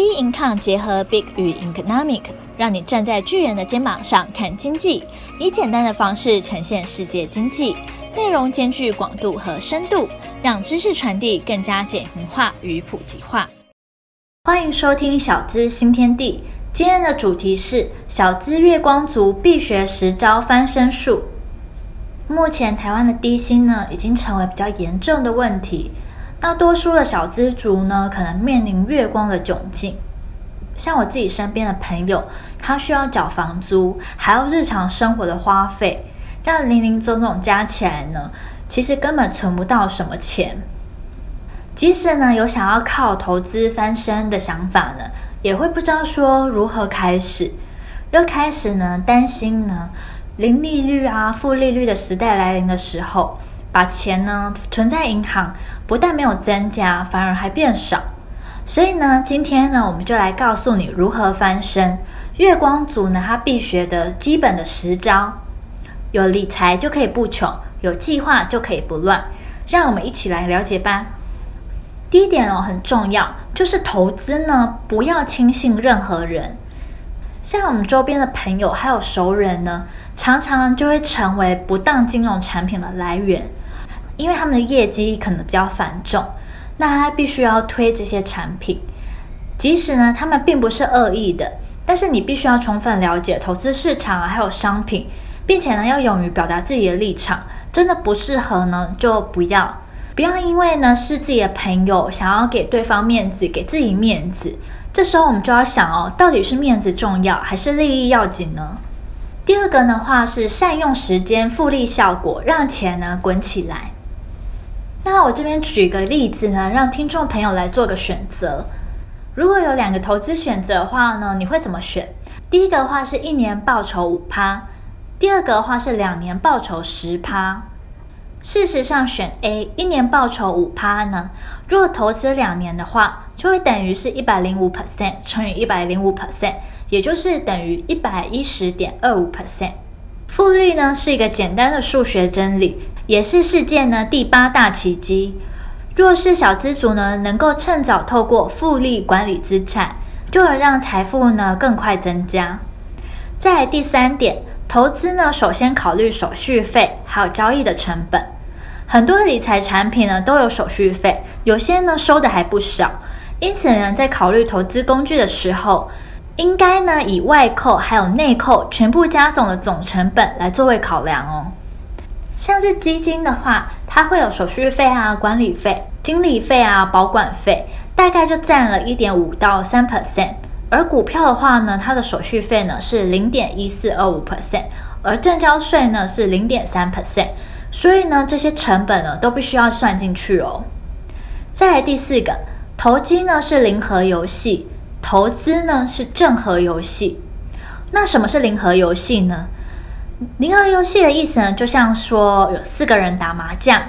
B Income 结合 Big 与 Economic，让你站在巨人的肩膀上看经济，以简单的方式呈现世界经济，内容兼具广度和深度，让知识传递更加简明化与普及化。欢迎收听小资新天地，今天的主题是小资月光族必学十招翻身术。目前台湾的低薪呢，已经成为比较严重的问题。大多数的小资族呢，可能面临月光的窘境。像我自己身边的朋友，他需要缴房租，还有日常生活的花费，这样零零总总加起来呢，其实根本存不到什么钱。即使呢有想要靠投资翻身的想法呢，也会不知道说如何开始，又开始呢担心呢零利率啊、负利率的时代来临的时候。把钱呢存在银行，不但没有增加，反而还变少。所以呢，今天呢，我们就来告诉你如何翻身。月光族呢，他必学的基本的十招，有理财就可以不穷，有计划就可以不乱。让我们一起来了解吧。第一点哦，很重要，就是投资呢，不要轻信任何人。像我们周边的朋友还有熟人呢，常常就会成为不当金融产品的来源。因为他们的业绩可能比较繁重，那他必须要推这些产品，即使呢他们并不是恶意的，但是你必须要充分了解投资市场啊，还有商品，并且呢要勇于表达自己的立场。真的不适合呢就不要，不要因为呢是自己的朋友，想要给对方面子，给自己面子。这时候我们就要想哦，到底是面子重要还是利益要紧呢？第二个的话是善用时间，复利效果，让钱呢滚起来。那我这边举个例子呢，让听众朋友来做个选择。如果有两个投资选择的话呢，你会怎么选？第一个话是一年报酬五趴，第二个话是两年报酬十趴。事实上，选 A 一年报酬五趴呢，如果投资两年的话，就会等于是一百零五 percent 乘以一百零五 percent，也就是等于一百一十点二五 percent。复利呢是一个简单的数学真理。也是世界呢第八大奇迹。若是小资族呢，能够趁早透过复利管理资产，就能让财富呢更快增加。再来第三点，投资呢首先考虑手续费还有交易的成本。很多理财产品呢都有手续费，有些呢收的还不少。因此呢，在考虑投资工具的时候，应该呢以外扣还有内扣全部加总的总成本来作为考量哦。像是基金的话，它会有手续费啊、管理费、经理费啊、保管费，大概就占了一点五到三 percent。而股票的话呢，它的手续费呢是零点一四二五 percent，而证交税呢是零点三 percent。所以呢，这些成本呢都必须要算进去哦。再来第四个，投机呢是零和游戏，投资呢是正和游戏。那什么是零和游戏呢？零和游戏的意思呢，就像说有四个人打麻将，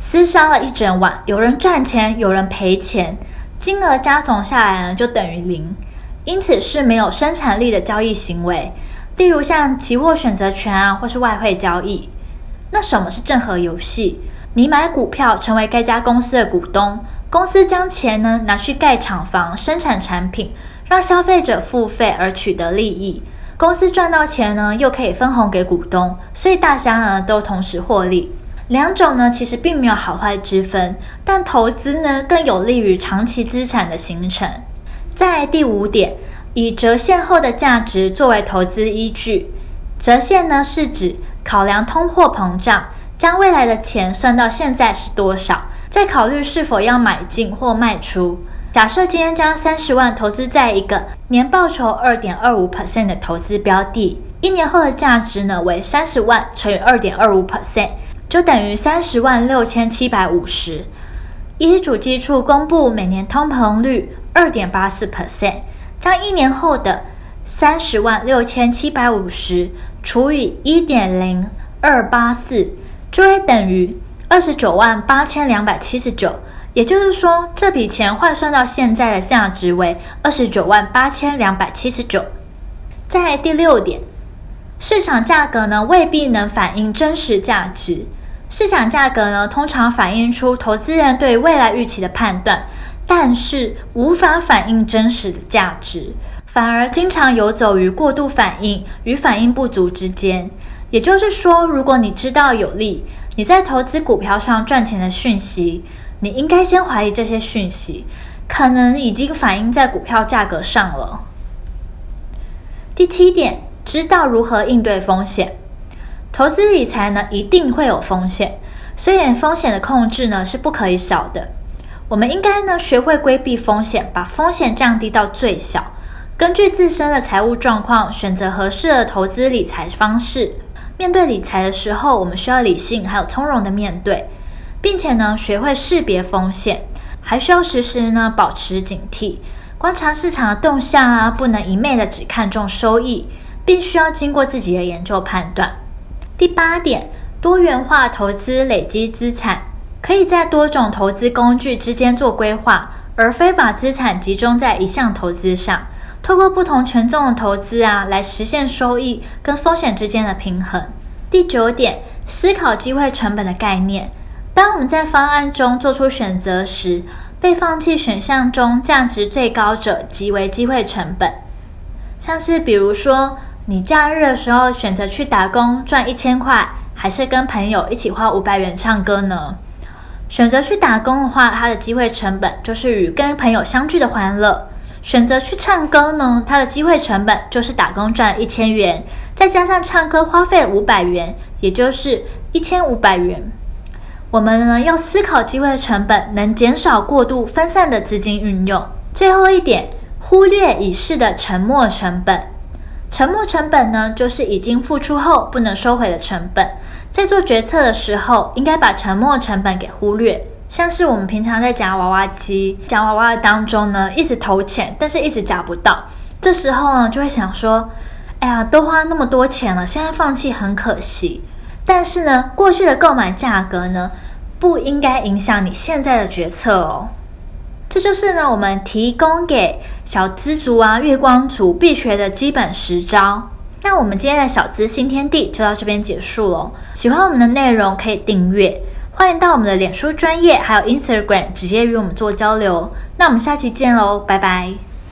厮杀了一整晚，有人赚钱，有人赔钱，金额加总下来呢，就等于零，因此是没有生产力的交易行为。例如像期货选择权啊，或是外汇交易。那什么是正和游戏？你买股票成为该家公司的股东，公司将钱呢拿去盖厂房、生产产品，让消费者付费而取得利益。公司赚到钱呢，又可以分红给股东，所以大家呢都同时获利。两种呢其实并没有好坏之分，但投资呢更有利于长期资产的形成。在第五点，以折现后的价值作为投资依据。折现呢是指考量通货膨胀，将未来的钱算到现在是多少，再考虑是否要买进或卖出。假设今天将三十万投资在一个年报酬二点二五 percent 的投资标的，一年后的价值呢为三十万乘以二点二五 percent，就等于三十万六千七百五十。依主计处公布每年通膨率二点八四 percent，将一年后的三十万六千七百五十除以一点零二八四，就会等于二十九万八千两百七十九。也就是说，这笔钱换算到现在的价值为二十九万八千两百七十九。在第六点，市场价格呢未必能反映真实价值。市场价格呢通常反映出投资人对未来预期的判断，但是无法反映真实的价值，反而经常游走于过度反应与反应不足之间。也就是说，如果你知道有利，你在投资股票上赚钱的讯息，你应该先怀疑这些讯息可能已经反映在股票价格上了。第七点，知道如何应对风险。投资理财呢，一定会有风险，所以风险的控制呢是不可以少的。我们应该呢学会规避风险，把风险降低到最小，根据自身的财务状况选择合适的投资理财方式。面对理财的时候，我们需要理性还有从容的面对，并且呢学会识别风险，还需要时时呢保持警惕，观察市场的动向啊，不能一昧的只看重收益，并需要经过自己的研究判断。第八点，多元化投资累积资产，可以在多种投资工具之间做规划，而非把资产集中在一项投资上。透过不同权重的投资啊，来实现收益跟风险之间的平衡。第九点，思考机会成本的概念。当我们在方案中做出选择时，被放弃选项中价值最高者即为机会成本。像是比如说，你假日的时候选择去打工赚一千块，还是跟朋友一起花五百元唱歌呢？选择去打工的话，它的机会成本就是与跟朋友相聚的欢乐。选择去唱歌呢，它的机会成本就是打工赚一千元，再加上唱歌花费五百元，也就是一千五百元。我们呢要思考机会成本，能减少过度分散的资金运用。最后一点，忽略已逝的沉没成本。沉没成本呢，就是已经付出后不能收回的成本。在做决策的时候，应该把沉没成本给忽略。像是我们平常在夹娃娃机、夹娃娃的当中呢，一直投钱，但是一直夹不到。这时候呢，就会想说：“哎呀，都花那么多钱了，现在放弃很可惜。”但是呢，过去的购买价格呢，不应该影响你现在的决策哦。这就是呢，我们提供给小资族啊、月光族必学的基本十招。那我们今天的小资新天地就到这边结束喽。喜欢我们的内容，可以订阅。欢迎到我们的脸书专业，还有 Instagram 直接与我们做交流。那我们下期见喽，拜拜。